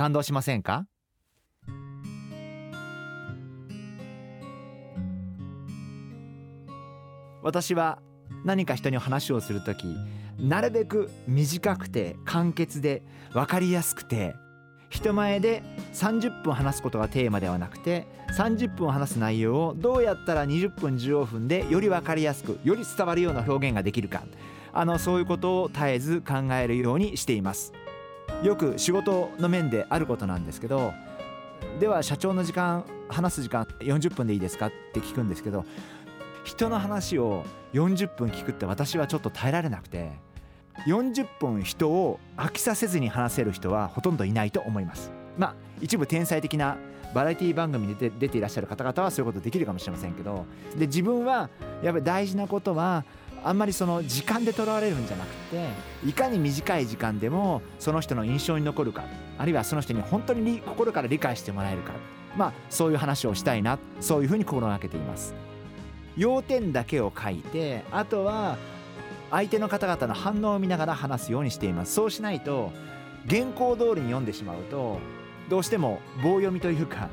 感動しませんか？私は何か人に話をするときなるべく短くて簡潔で分かりやすくて人前で30分話すことがテーマではなくて30分話す内容をどうやったら20分15分でより分かりやすくより伝わるような表現ができるか。あのそういうことを絶えず考えるようにしています。よく仕事の面であることなんですけどでは社長の時間話す時間40分でいいですかって聞くんですけど人の話を40分聞くって私はちょっと耐えられなくて40分人を飽きさせずに話せる人はほとんどいないと思います。まあ一部天才的なバラエティ番組に出ていらっしゃる方々はそういうことできるかもしれませんけどで自分はやっぱり大事なことはあんまりその時間でとらわれるんじゃなくていかに短い時間でもその人の印象に残るかあるいはその人に本当に心から理解してもらえるかまあそういう話をしたいなそういうふうに心がけています。要点だけを書いてあとは相手の方々の反応を見ながら話すようにしています。そうしないと原稿通りに読んでしまうとどうしても棒読みというか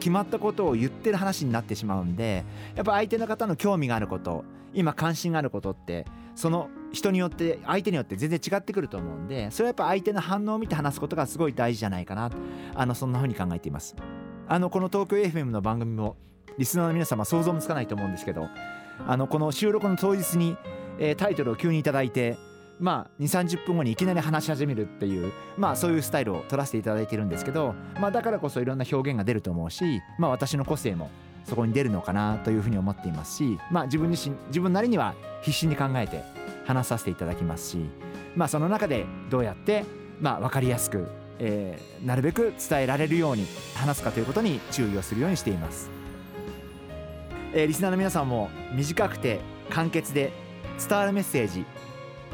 決まったことを言ってる話になってしまうんでやっぱ相手の方の興味があること今関心があることってその人によって相手によって全然違ってくると思うんでそれはやっぱ相手の反応を見て話すことがすごい大事じゃないかなあのそんな風に考えています。あのこの東京 FM の番組もリスナーの皆様想像もつかないと思うんですけどあのこの収録の当日に、えー、タイトルを急に頂いてまあ2 3 0分後にいきなり話し始めるっていうまあそういうスタイルを取らせていただいてるんですけどまあだからこそいろんな表現が出ると思うしまあ私の個性もそこに出るのかなというふうに思っていますしまあ自分自身自分なりには必死に考えて話させていただきますしまあその中でどうやってまあ分かりやすく、えー、なるべく伝えられるように話すかということに注意をするようにしています。えー、リスナーの皆さんも短くて簡潔で伝わるメッセージ